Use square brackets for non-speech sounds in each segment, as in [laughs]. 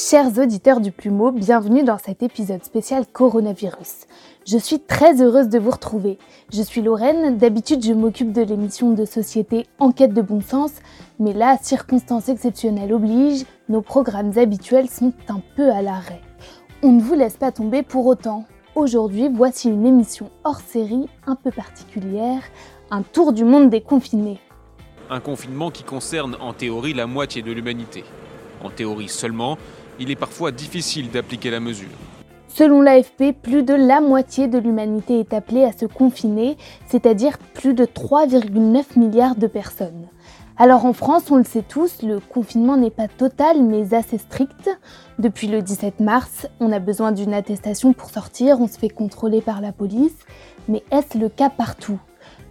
Chers auditeurs du Plumeau, bienvenue dans cet épisode spécial coronavirus. Je suis très heureuse de vous retrouver. Je suis Lorraine, d'habitude je m'occupe de l'émission de société Enquête de bon sens, mais là, circonstances exceptionnelles obligent, nos programmes habituels sont un peu à l'arrêt. On ne vous laisse pas tomber pour autant. Aujourd'hui, voici une émission hors série un peu particulière, un tour du monde des confinés. Un confinement qui concerne en théorie la moitié de l'humanité. En théorie seulement, il est parfois difficile d'appliquer la mesure. Selon l'AFP, plus de la moitié de l'humanité est appelée à se confiner, c'est-à-dire plus de 3,9 milliards de personnes. Alors en France, on le sait tous, le confinement n'est pas total mais assez strict. Depuis le 17 mars, on a besoin d'une attestation pour sortir, on se fait contrôler par la police. Mais est-ce le cas partout?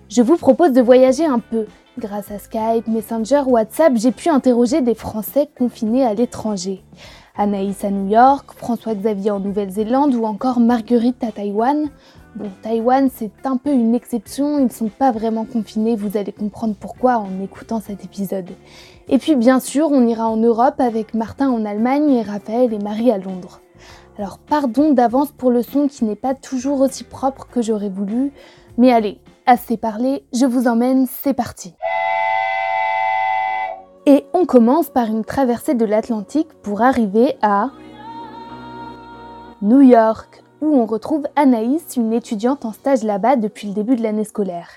Je vous propose de voyager un peu. Grâce à Skype, Messenger, WhatsApp, j'ai pu interroger des Français confinés à l'étranger. Anaïs à New York, François-Xavier en Nouvelle-Zélande ou encore Marguerite à Taïwan. Bon, Taïwan, c'est un peu une exception, ils ne sont pas vraiment confinés, vous allez comprendre pourquoi en écoutant cet épisode. Et puis bien sûr, on ira en Europe avec Martin en Allemagne et Raphaël et Marie à Londres. Alors pardon d'avance pour le son qui n'est pas toujours aussi propre que j'aurais voulu, mais allez, assez parlé, je vous emmène, c'est parti. On commence par une traversée de l'Atlantique pour arriver à New York, où on retrouve Anaïs, une étudiante en stage là-bas depuis le début de l'année scolaire.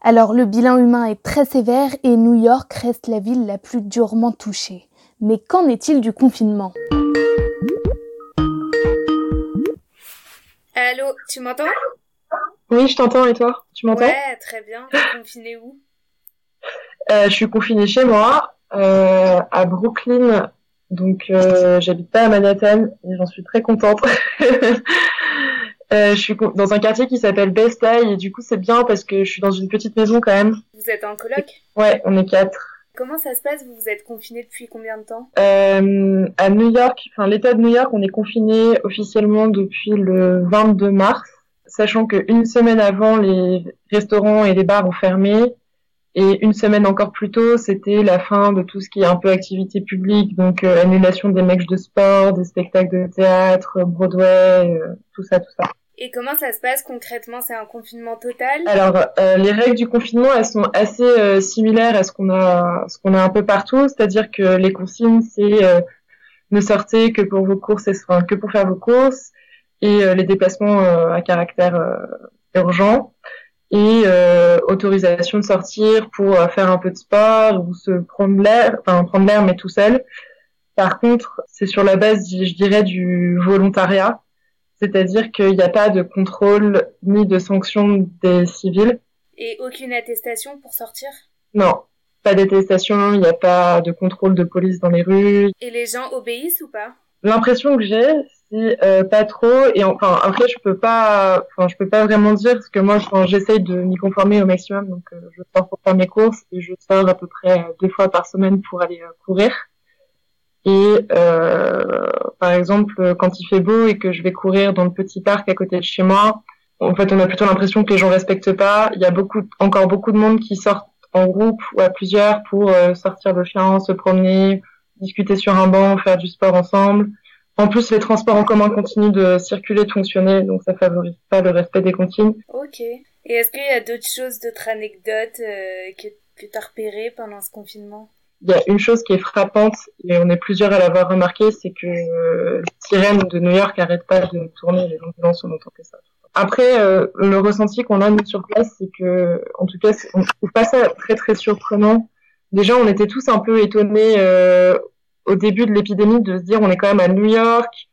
Alors le bilan humain est très sévère et New York reste la ville la plus durement touchée. Mais qu'en est-il du confinement? Allô, tu m'entends? Oui, je t'entends et toi? Tu m'entends? Ouais, très bien. Tu es confiné où? Euh, Je suis confinée chez moi à Brooklyn. Donc, euh, j'habite pas à Manhattan et j'en suis très contente. [laughs] euh, je suis dans un quartier qui s'appelle Best Eye et du coup, c'est bien parce que je suis dans une petite maison quand même. Vous êtes en coloc? Ouais, on est quatre. Comment ça se passe? Vous vous êtes confiné depuis combien de temps? Euh, À New York, enfin l'État de New York, on est confiné officiellement depuis le 22 mars, sachant qu'une semaine avant, les restaurants et les bars ont fermé. Et une semaine encore plus tôt, c'était la fin de tout ce qui est un peu activité publique, donc euh, annulation des matchs de sport, des spectacles de théâtre, Broadway, euh, tout ça, tout ça. Et comment ça se passe concrètement? C'est un confinement total? Alors, euh, les règles du confinement, elles sont assez similaires à ce qu'on a, ce qu'on a un peu partout, c'est-à-dire que les consignes, c'est ne sortez que pour vos courses, enfin, que pour faire vos courses, et les déplacements à caractère urgent et euh, autorisation de sortir pour euh, faire un peu de sport ou se prendre l'air, enfin prendre l'air mais tout seul. Par contre, c'est sur la base, je dirais, du volontariat, c'est-à-dire qu'il n'y a pas de contrôle ni de sanction des civils. Et aucune attestation pour sortir? Non, pas d'attestation, il n'y a pas de contrôle de police dans les rues. Et les gens obéissent ou pas? L'impression que j'ai, euh, pas trop. Et enfin, après, je peux pas, enfin, je peux pas vraiment dire parce que moi, j'essaye de m'y conformer au maximum. Donc, euh, je sors pour faire mes courses et je sors à peu près deux fois par semaine pour aller euh, courir. Et par exemple, quand il fait beau et que je vais courir dans le petit parc à côté de chez moi, en fait, on a plutôt l'impression que les gens respectent pas. Il y a beaucoup, encore beaucoup de monde qui sortent en groupe ou à plusieurs pour sortir le chien, se promener, discuter sur un banc, faire du sport ensemble. En plus, les transports en commun continuent de circuler, de fonctionner, donc ça favorise pas le respect des consignes. Ok. Et est-ce qu'il y a d'autres choses, d'autres anecdotes euh, que, que tu as repérées pendant ce confinement? Il y a une chose qui est frappante, et on est plusieurs à l'avoir remarqué, c'est que euh, les sirènes de New York n'arrêtent pas de tourner, les ambulances, on entend que ça. Après, euh, le ressenti qu'on a nous sur place, c'est que, en tout cas, on trouve pas ça très très surprenant. Déjà, on était tous un peu étonnés euh, au début de l'épidémie de se dire on est quand même à New York,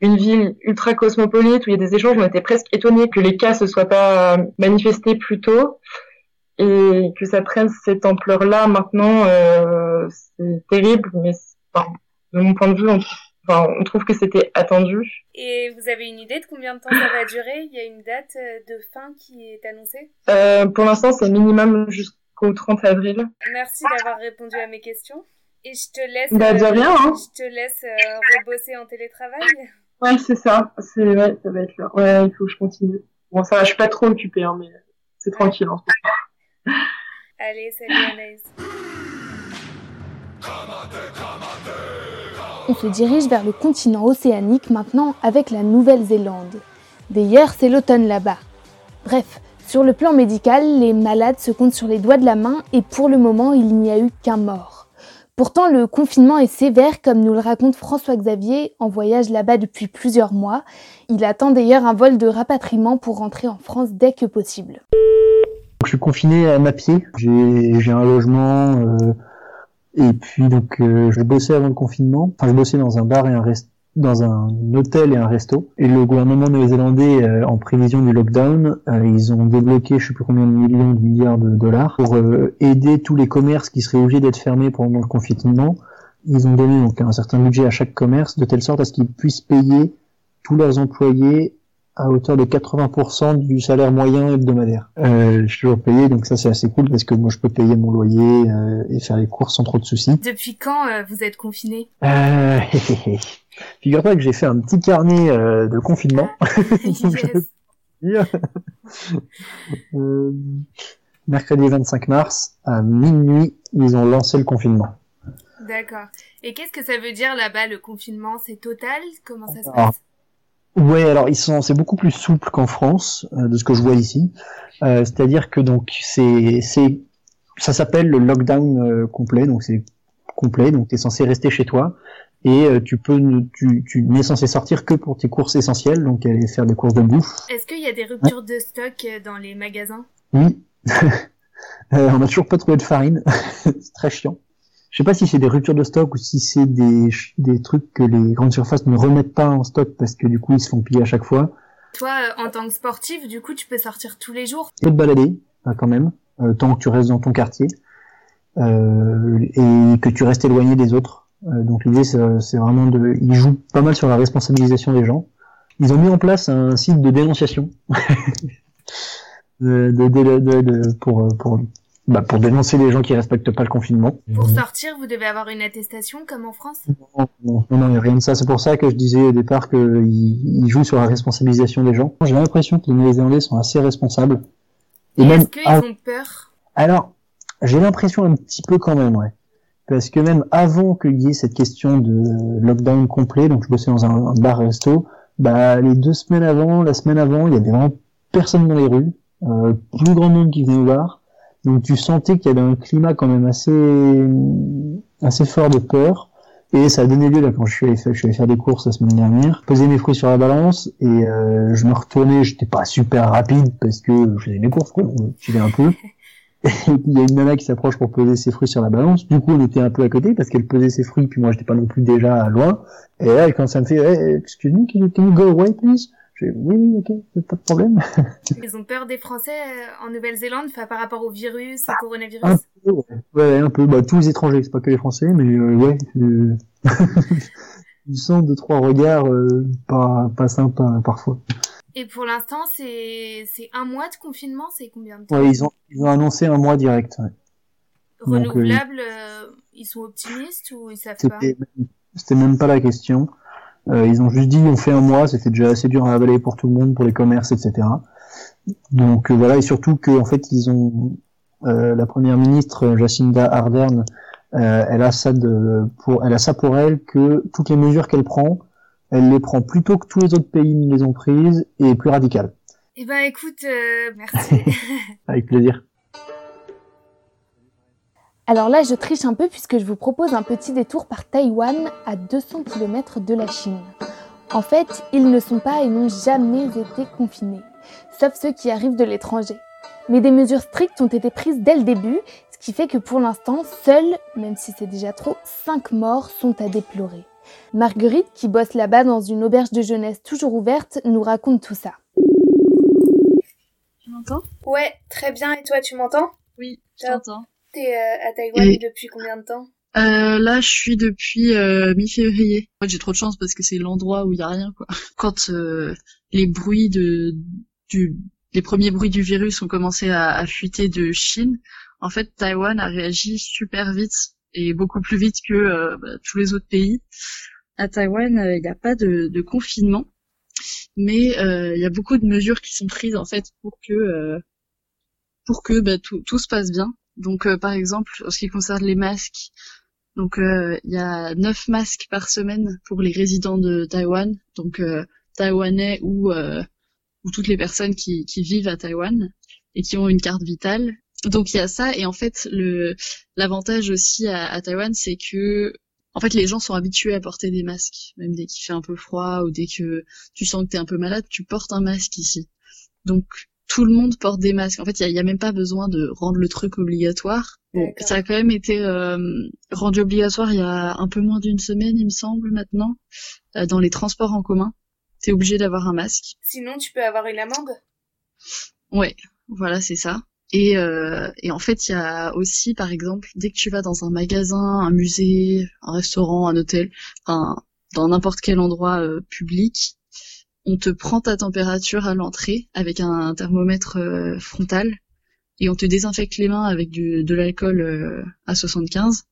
une ville ultra cosmopolite où il y a des échanges. On était presque étonnés que les cas se soient pas manifestés plus tôt et que ça prenne cette ampleur-là maintenant. Euh, c'est terrible, mais enfin, de mon point de vue, on, enfin, on trouve que c'était attendu. Et vous avez une idée de combien de temps ça va durer? Il y a une date euh, de fin qui est annoncée? Euh, Pour l'instant, c'est minimum jusqu'au 30 avril. Merci d'avoir répondu à mes questions. Et je te laisse. Bah, de rien, hein. Je te laisse euh, rebosser en télétravail. Ouais, c'est ça. C'est ouais, ça va être là. Ouais, il faut que je continue. Bon, ça va, je suis pas trop occupée, hein, mais c'est tranquille en ce moment. Allez, salut Anaïs. on se dirige vers le continent océanique maintenant avec la Nouvelle-Zélande. D'ailleurs, c'est l'automne là-bas. Bref, sur le plan médical, les malades se comptent sur les doigts de la main et pour le moment, il n'y a eu qu'un mort. Pourtant, le confinement est sévère, comme nous le raconte François Xavier, en voyage là-bas depuis plusieurs mois. Il attend d'ailleurs un vol de rapatriement pour rentrer en France dès que possible. Je suis confiné à ma pied. J'ai un logement euh, et puis donc euh, je bossais avant le confinement. Enfin, je bossais dans un bar et un restaurant dans un hôtel et un resto. Et le gouvernement néo-zélandais, euh, en prévision du lockdown, euh, ils ont débloqué je sais plus combien de millions de milliards de dollars pour euh, aider tous les commerces qui seraient obligés d'être fermés pendant le confinement. Ils ont donné donc un certain budget à chaque commerce de telle sorte à ce qu'ils puissent payer tous leurs employés à hauteur de 80% du salaire moyen hebdomadaire. Euh, je suis toujours payé, donc ça c'est assez cool parce que moi je peux payer mon loyer et faire les courses sans trop de soucis. Depuis quand vous êtes confiné? Euh, [laughs] Figure-toi que j'ai fait un petit carnet euh, de confinement. [laughs] [laughs] euh, mercredi 25 mars, à minuit, ils ont lancé le confinement. D'accord. Et qu'est-ce que ça veut dire là-bas, le confinement? C'est total? Comment ça se passe? Ouais, alors ils sont, c'est beaucoup plus souple qu'en France, euh, de ce que je vois ici. Euh, c'est-à-dire que donc c'est, c'est, ça s'appelle le lockdown complet, donc c'est complet, donc tu es censé rester chez toi et euh, tu peux tu, tu n'es censé sortir que pour tes courses essentielles donc aller faire des courses de bouffe. Est-ce qu'il y a des ruptures de stock euh, dans les magasins? Oui. [laughs] euh, on a toujours pas trouvé de farine, [laughs] c'est très chiant. Je sais pas si c'est des ruptures de stock ou si c'est des, des trucs que les grandes surfaces ne remettent pas en stock parce que du coup ils se font piller à chaque fois. Toi, euh, en tant que sportif, du coup, tu peux sortir tous les jours? Tu peux te balader, quand même, tant que tu restes dans ton quartier et que tu restes éloigné des autres euh, donc l'idée c'est vraiment de, ils jouent pas mal sur la responsabilisation des gens. Ils ont mis en place un site de dénonciation [laughs] de, de, de, pour pour bah, pour dénoncer les gens qui respectent pas le confinement. Pour sortir, vous devez avoir une attestation comme en France Non, non, non, a rien de ça. C'est pour ça que je disais au départ qu'ils ils jouent sur la responsabilisation des gens. J'ai l'impression que les Néo-Zélandais sont assez responsables. Et, même... est-ce qu'ils ont peur? Alors, j'ai l'impression un petit peu quand même, ouais parce que même avant qu'il y ait cette question de lockdown complet, donc je bossais dans un, bar-resto, bah les deux semaines avant, la semaine avant, il y avait vraiment personne dans les rues, euh, plus grand monde qui venait au bar, donc tu sentais qu'il y avait un climat quand même assez assez fort de peur. Et ça a donné lieu là quand je suis allé faire, je suis allé faire des courses la semaine dernière, poser mes fruits sur la balance et euh, je me retournais, j'étais pas super rapide parce que je faisais mes courses quoi, je vais un peu. [laughs] il y a une nana qui s'approche pour peser ses fruits sur la balance. Du coup, on était un peu à côté parce qu'elle pesait ses fruits, puis moi, j'étais pas non plus déjà loin. Et là, quand ça me fait, hey, excuse me, can you go away, please? Oui, oui, ok, pas de problème. [laughs] Ils ont peur des Français euh, en Nouvelle-Zélande par rapport au virus, au ah, coronavirus un peu, ouais. un peu. Bah, tous les étrangers, c'est pas que les Français, mais euh, ouais. Euh... [laughs] Ils sont deux, trois regards euh, pas, pas sympas parfois. Et pour l'instant, c'est un mois de confinement, c'est combien de temps? Ouais, ils ont ils ont annoncé un mois direct. Ouais. Renouvelable, euh, ils sont optimistes ou ils savent pas? C'était même pas la question. Euh, ils ont juste dit on fait un mois, c'était déjà assez dur à avaler pour tout le monde, pour les commerces, etc. Donc euh, voilà, et surtout que en fait ils ont euh, la première ministre Jacinda Ardern, elle a ça de pour elle a ça pour elle que toutes les mesures qu'elle prend, elle les prend plutôt que tous les autres pays ne les ont prises et plus radicales. Eh ben écoute, euh, merci. [laughs] Avec plaisir. Alors là, je triche un peu puisque je vous propose un petit détour par Taïwan à 200 km de la Chine. En fait, ils ne sont pas et n'ont jamais été confinés, sauf ceux qui arrivent de l'étranger. Mais des mesures strictes ont été prises dès le début, ce qui fait que pour l'instant, seuls, même si c'est déjà trop, 5 morts sont à déplorer. Marguerite, qui bosse là-bas dans une auberge de jeunesse toujours ouverte, nous raconte tout ça. Tu m'entends? Ouais, très bien. Et toi, tu m'entends? Oui, je t'entends. T'es euh, à Taïwan depuis combien de temps? Euh, là, je suis depuis euh, mi-février. En fait, j'ai trop de chance parce que c'est l'endroit où il y a rien, quoi. [laughs] Quand euh, les bruits de du les premiers bruits du virus ont commencé à, à fuiter de Chine, en fait, Taïwan a réagi super vite et beaucoup plus vite que euh, bah, tous les autres pays. À Taïwan, euh, il n'y a pas de, de confinement, mais euh, il y a beaucoup de mesures qui sont prises en fait pour que pour que bah, tout, tout se passe bien. Donc par exemple, en ce qui concerne les masques, Donc il y a 9 masques par semaine pour les résidents de Taïwan, donc taïwanais ou ou toutes les personnes qui, qui vivent à Taïwan et qui ont une carte vitale. Donc il y a ça et en fait le l'avantage aussi à, à Taïwan c'est que en fait les gens sont habitués à porter des masques même dès qu'il fait un peu froid ou dès que tu sens que t'es un peu malade tu portes un masque ici. Donc tout le monde porte des masques. En fait, il y a, même pas besoin de rendre le truc obligatoire. ça a quand même été euh, rendu obligatoire il y a un peu moins d'une semaine, il me semble, maintenant, euh, dans les transports en commun. T'es obligé d'avoir un masque. Sinon, tu peux avoir une amende? Ouais, voilà, c'est ça. Et, euh, et en fait, il y a aussi, par exemple, dès que tu vas dans un magasin, un musée, un restaurant, un hôtel, enfin, dans n'importe quel endroit euh, public, on te prend ta température à l'entrée avec un thermomètre euh, frontal et on te désinfecte les mains avec de l'alcool euh, à 75.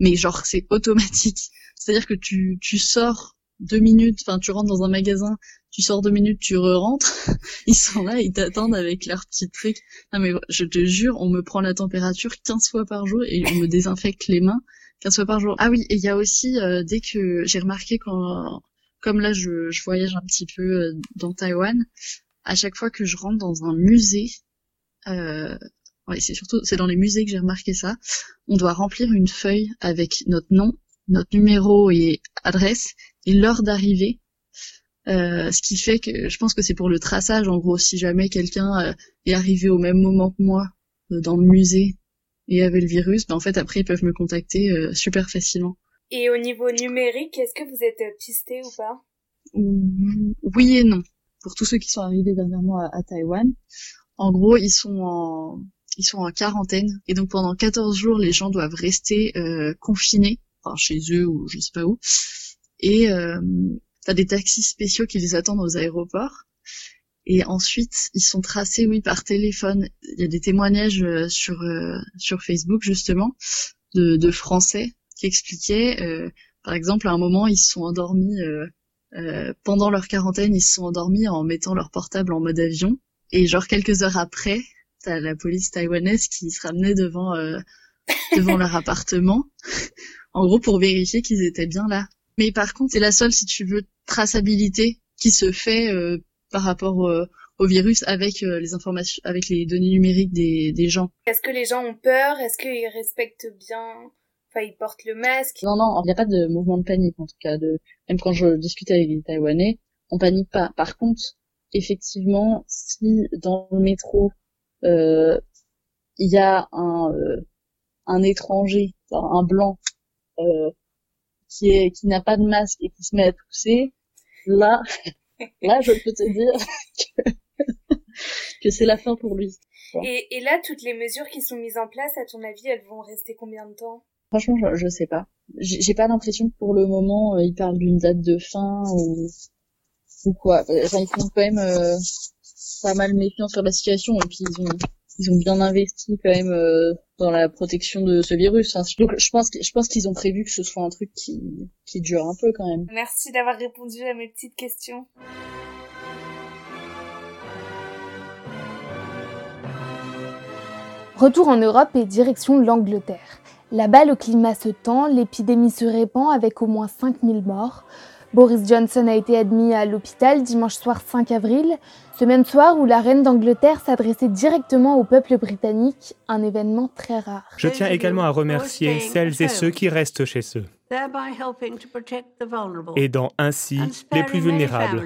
Mais genre, c'est automatique. [laughs] C'est-à-dire que tu, tu sors deux minutes, enfin tu rentres dans un magasin, tu sors deux minutes, tu re-rentres, [laughs] ils sont là, ils t'attendent avec leur petit truc. Non mais je te jure, on me prend la température 15 fois par jour et on me désinfecte les mains 15 fois par jour. Ah oui, et il y a aussi, euh, dès que j'ai remarqué quand, comme là je, je voyage un petit peu euh, dans Taïwan, à chaque fois que je rentre dans un musée, euh, ouais, c'est surtout, c'est dans les musées que j'ai remarqué ça, on doit remplir une feuille avec notre nom, notre numéro et adresse et l'heure d'arrivée. Euh, ce qui fait que je pense que c'est pour le traçage en gros si jamais quelqu'un euh, est arrivé au même moment que moi euh, dans le musée et avait le virus ben en fait après ils peuvent me contacter super facilement et au niveau numérique est-ce que vous êtes pisté ou pas? Oui et non. Pour tous ceux qui sont arrivés dernièrement à, Taïwan. En gros ils sont en ils sont en quarantaine. Et donc pendant 14 jours les gens doivent rester confinés. Enfin chez eux ou je sais pas où. Et euh, t'as des taxis spéciaux qui les attendent aux aéroports. Et ensuite, ils sont tracés, oui, par téléphone. Il y a des témoignages euh, sur euh, sur Facebook justement de, de Français qui expliquaient, euh, par exemple, à un moment, ils se sont endormis euh, pendant leur quarantaine, ils se sont endormis en mettant leur portable en mode avion. Et genre quelques heures après, t'as la police taïwanaise qui se ramenait devant devant leur appartement, [laughs] en gros pour vérifier qu'ils étaient bien là. Mais par contre, c'est la seule, si tu veux, traçabilité qui se fait euh, par rapport euh, au virus avec euh, les informations, avec les données numériques des, des gens. Est-ce que les gens ont peur? Est-ce qu'ils respectent bien? Enfin, ils portent le masque Non, non, il n'y a pas de mouvement de panique en tout cas. De... Même quand je discutais avec les Taïwanais, on panique pas. Par contre, effectivement, si dans le métro il y a un un étranger, un blanc euh, qui est qui n'a pas de masque et qui se met à tousser, là, [laughs] là, je peux te dire que, que c'est la fin pour lui. Et, et là, toutes les mesures qui sont mises en place, à ton avis, elles vont rester combien de temps? Franchement, je, je sais pas. J'ai pas l'impression que pour le moment, euh, ils parlent d'une date de fin ou ou quoi. Enfin, ils font quand même euh, pas mal méfiants sur la situation et puis ils ont ils ont bien investi quand même euh, dans la protection de ce virus. Hein. Donc je pense je pense qu'ils ont prévu que ce soit un truc qui qui dure un peu quand même. Merci d'avoir répondu à mes petites questions. Retour en Europe et direction l'Angleterre. Là-bas, le climat se tend, l'épidémie se répand avec au moins 5000 morts. Boris Johnson a été admis à l'hôpital dimanche soir 5 avril, ce même soir où la reine d'Angleterre s'adressait directement au peuple britannique, un événement très rare. Je tiens également à remercier celles et ceux qui restent chez eux, aidant ainsi les plus vulnérables.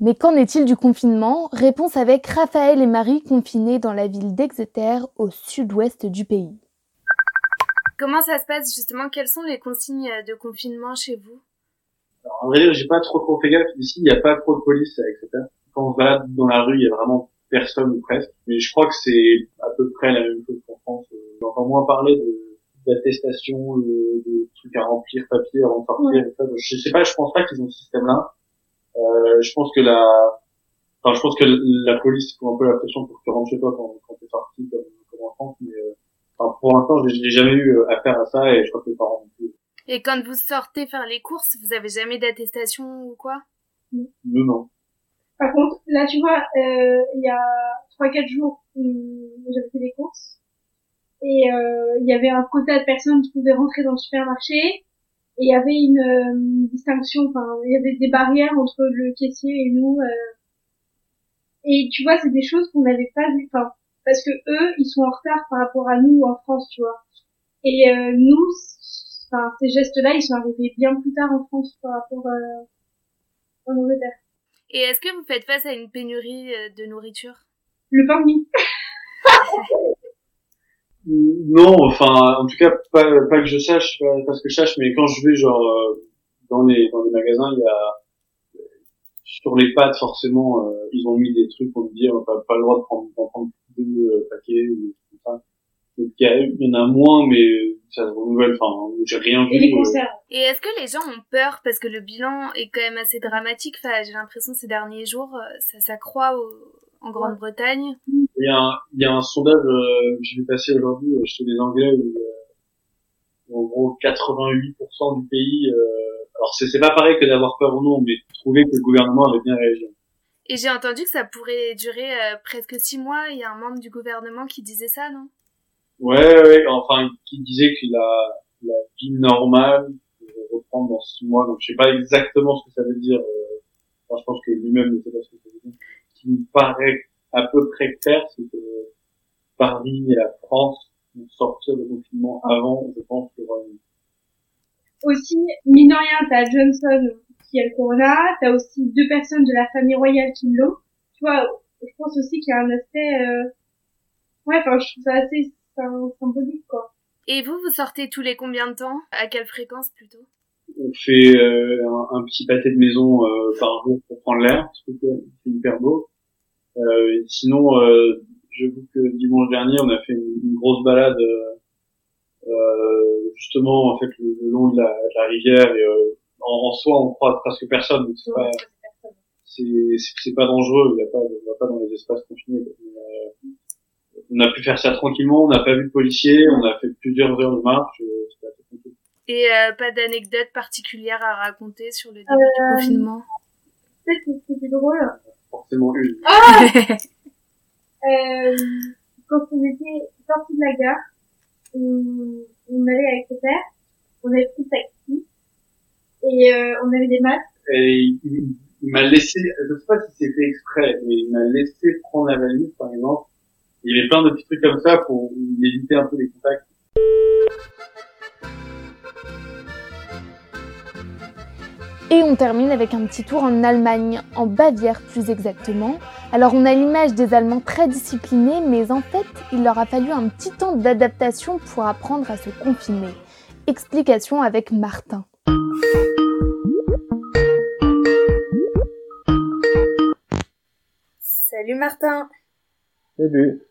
Mais qu'en est-il du confinement? Réponse avec Raphaël et Marie confinés dans la ville d'Exeter, au sud-ouest du pays. Comment ça se passe justement? Quelles sont les consignes de confinement chez vous? En vrai, j'ai pas trop trop fait gaffe. Ici, il n'y a pas trop de police, etc. Quand on se balade dans la rue, il y a vraiment personne ou presque. Mais je crois que c'est à peu près la même chose qu'en France. J'entends moins parler de d'attestation, de, de, trucs à remplir, papier avant de sortir. Je sais pas, je pense pas qu'ils ont ce système-là. Euh, je pense que la, enfin, je pense que la police prend un peu la pression pour que tu rentres chez toi quand, quand t'es sorti pour l'instant, j'ai jamais eu affaire à ça et je crois que les parents non plus. Et quand vous sortez faire les courses, vous avez jamais d'attestation ou quoi? Non, non. Par contre, là, tu vois, euh, il y a trois quatre jours, j'avais fait des courses. et il y avait un quota de personnes qui pouvaient rentrer dans le supermarché et il y avait une distinction, enfin il y avait des barrières entre le caissier et nous. et tu vois, c'est des choses qu'on n'avait pas vues, enfin parce que eux, ils sont en retard par rapport à nous en France, tu vois. Et nous, enfin ces gestes-là, ils sont arrivés bien plus tard en France par rapport en Angleterre. Et est-ce que vous faites face à une pénurie euh, de nourriture? Le pain de mie. [laughs] non, enfin, en tout cas, pas, pas que je sache, pas, parce que je sache, mais quand je vais genre euh, dans les dans les magasins, il y a sur les pâtes forcément, euh, ils ont mis des trucs pour me dire on n'a pas le droit de prendre, de prendre deux paquets ou comme ça. Donc il y, en a moins, mais ça se renouvelle. Enfin, j'ai rien vu. Et les conserves. Et est-ce que les gens ont peur parce que le bilan est quand même assez dramatique? Enfin, j'ai l'impression ces derniers jours, euh, ça s'accroît en Grande-Bretagne. Il y a un, il y a un sondage euh, que je vais passer aujourd'hui euh, chez les Anglais où, en gros 88% du pays. alors c'est c'est pas pareil que d'avoir peur ou non, mais trouver que le gouvernement avait bien réagi. Et j'ai entendu que ça pourrait durer presque six mois. Il y a un membre du gouvernement qui disait ça, non? Ouais, ouais, enfin, qui disait que la, la vie normale reprendre dans six mois, donc je sais pas exactement ce que ça veut dire. Euh, enfin, je pense que lui-même ne sait pas ce que ça veut dire. Ce qui me paraît à peu près clair, c'est que Paris et la France vont sortir de confinement avant, je pense, le Royaume-Uni. Aussi, mine de rien, t'as Johnson qui a le corona, t'as aussi deux personnes de la famille royale qui l'ont. Tu vois, je pense aussi qu'il y a un aspect, euh... ouais, enfin, je trouve ça assez symbolique, quoi. Et vous, vous sortez tous les combien de temps? À quelle fréquence plutôt? On fait euh, un, petit pâté de maison euh, par jour pour prendre l'air, c'est hyper beau. Euh, sinon, euh, j'avoue que dimanche dernier, on a fait une, grosse balade justement en fait le, long de la, de la rivière et en, en, soi, on croise presque personne. Donc c'est pas c'est pas dangereux. Il y a pas, on va pas dans les espaces confinés on a pu faire ça tranquillement, on n'a pas vu de policiers, on a fait plusieurs heures de marche. Euh, Et euh, pas d'anecdote particulière à raconter sur le début du euh, confinement? Peut-être que c'était drôle. Forcément une. Ah [laughs] euh, quand on était sortis de la gare, on, on allait avec le père, on avait pris le taxi et euh, on avait des masques. Et il, il m'a laissé, je sais pas si c'était exprès, mais il m'a laissé prendre la valise par exemple il y avait plein de petits trucs comme ça pour éviter un peu les contacts. Et on termine avec un petit tour en Allemagne, en Bavière plus exactement. Alors on a l'image des Allemands très disciplinés, mais en fait il leur a fallu un petit temps d'adaptation pour apprendre à se confiner. Explication avec Martin. Salut Martin. Salut.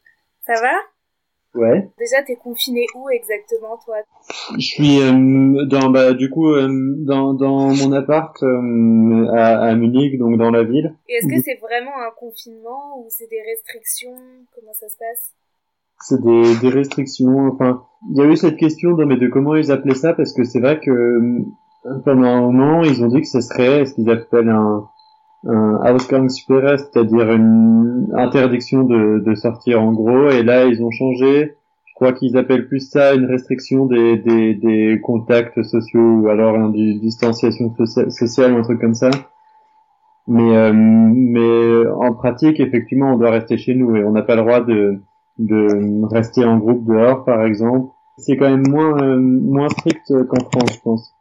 Ça va? Ouais. Déjà, t'es confiné où exactement, toi? Je suis euh, dans, bah, du coup, euh, dans, dans mon appart euh, à, à, Munich, donc dans la ville. Et est-ce que c'est vraiment un confinement ou c'est des restrictions? Comment ça se passe? C'est des, des restrictions. Enfin, il y a eu cette question de, mais de comment ils appelaient ça, parce que c'est vrai que pendant un moment, ils ont dit que ce serait ce qu'ils appellent un un Ausgangssperre, c'est-à-dire une interdiction de, de sortir en gros, et là ils ont changé. Je crois qu'ils appellent plus ça une restriction des, des, des contacts sociaux ou alors une distanciation sociale ou un truc comme ça. Mais, euh, mais en pratique, effectivement, on doit rester chez nous et on n'a pas le droit de, de rester en groupe dehors, par exemple. C'est quand même moins, euh, moins strict qu'en France, je pense.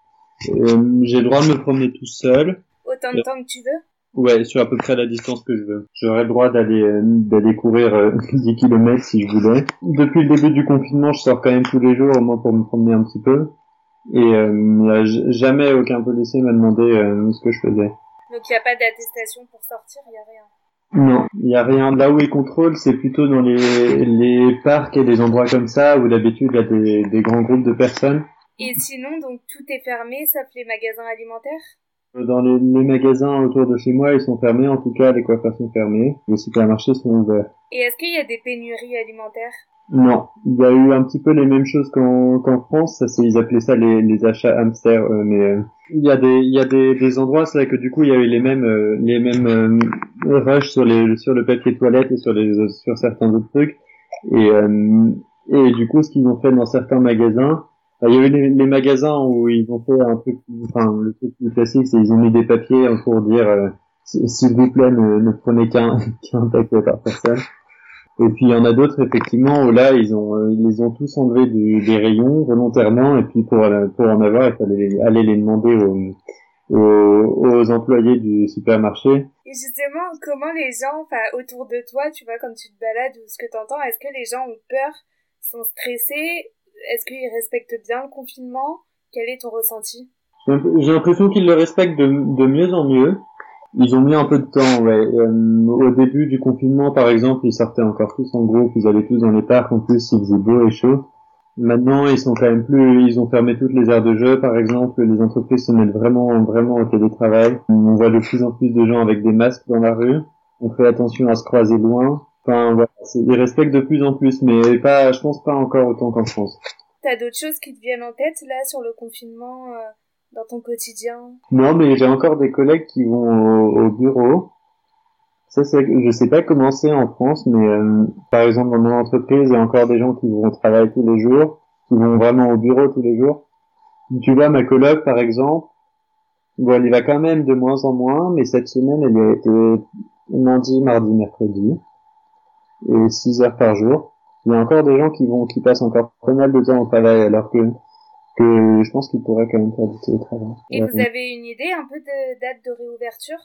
Euh, j'ai le droit de me promener tout seul. Autant de temps que tu veux Ouais, sur à peu près la distance que je veux. J'aurais le droit d'aller euh, d'aller courir euh, [laughs] 10 km si je voulais. Depuis le début du confinement, je sors quand même tous les jours, au moins pour me promener un petit peu. Et euh, jamais aucun policier m'a demandé euh, ce que je faisais. Donc il n'y a pas d'attestation pour sortir, il n'y a rien non, il n'y a rien. Là où ils contrôlent, c'est plutôt dans les, les parcs et des endroits comme ça où d'habitude il y a des, des grands groupes de personnes. Et sinon, donc tout est fermé, sauf les magasins alimentaires? Dans les, magasins autour de chez moi, ils sont fermés. En tout cas, les coiffeurs sont fermés. Les supermarchés sont ouverts. Et est-ce qu'il y a des pénuries alimentaires? Non, il y a eu un petit peu les mêmes choses qu'en France. Ça, ils appelaient ça les, les achats hamsters. Euh, mais euh, il y a des il y a des, des endroits, c'est vrai que du coup, il y a eu les mêmes euh, les mêmes rushs sur les sur le papier toilette et sur les sur certains autres trucs. Et Et du coup, ce qu'ils ont fait dans certains magasins, il y a eu les, magasins où ils ont fait un truc, enfin le truc plus classique, c'est ils ont mis des papiers pour dire euh, s'il vous plaît ne, ne prenez qu'un [laughs] qu'un paquet par personne. Et puis il y en a d'autres effectivement où là ils ont euh, ils les ont tous enlevés des rayons volontairement et puis pour pour en avoir il fallait aller les demander aux, aux, employés du supermarché. Et justement comment les gens enfin autour de toi tu vois quand tu te balades ou ce que tu entends est-ce que les gens ont peur sont stressés est-ce qu'ils respectent bien le confinement? Quel est ton ressenti? J'ai l'impression qu'ils le respectent de, mieux en mieux. Ils ont mis un peu de temps, ouais. Euh, au début du confinement, par exemple, ils sortaient encore tous en groupe, ils allaient tous dans les parcs, en plus, il faisait beau et chaud. Maintenant, ils sont quand même plus, ils ont fermé toutes les aires de jeu, par exemple, les entreprises se mettent vraiment, vraiment au télétravail. On voit de plus en plus de gens avec des masques dans la rue. On fait attention à se croiser loin. Enfin, voilà, ils respectent de plus en plus, mais pas, je pense pas encore autant qu'en France. T'as d'autres choses qui te viennent en tête, là, sur le confinement? Euh, dans ton quotidien? Non, mais j'ai encore des collègues qui vont au, bureau. Ça, c'est, je sais pas comment c'est en France, mais euh, par exemple dans mon entreprise, il y a encore des gens qui vont travailler tous les jours, qui vont vraiment au bureau tous les jours. Tu vois, ma collègue, par exemple, bon, elle y va quand même de moins en moins, mais cette semaine, elle y a été lundi, mardi, mercredi, et 6 heures par jour. Il y a encore des gens qui vont, qui passent encore pas mal de temps au travail, alors que que je pense qu'il pourrait quand même faire du télétravail. Et vous avez une idée un peu de date de réouverture?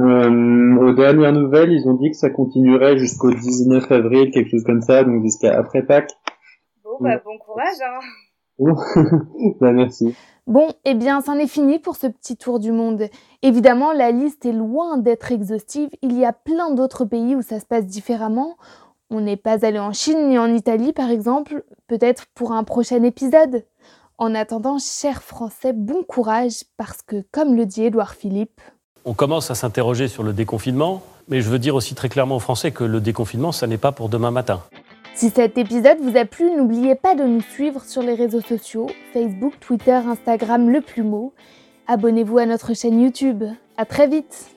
Euh, Aux dernières nouvelles, ils ont dit que ça continuerait jusqu'au 19 avril, quelque chose comme ça, donc jusqu'à après Pâques. Bon, bah, bon courage, hein [laughs] bah, merci. Bon, eh bien, c'en est fini pour ce petit tour du monde. Évidemment, la liste est loin d'être exhaustive. Il y a plein d'autres pays où ça se passe différemment. On n'est pas allé en Chine ni en Italie, par exemple. Peut-être pour un prochain épisode. En attendant, chers Français, bon courage parce que, comme le dit Édouard Philippe, on commence à s'interroger sur le déconfinement, mais je veux dire aussi très clairement aux Français que le déconfinement, ça n'est pas pour demain matin. Si cet épisode vous a plu, n'oubliez pas de nous suivre sur les réseaux sociaux, Facebook, Twitter, Instagram, Le Plumeau. Abonnez-vous à notre chaîne YouTube. À très vite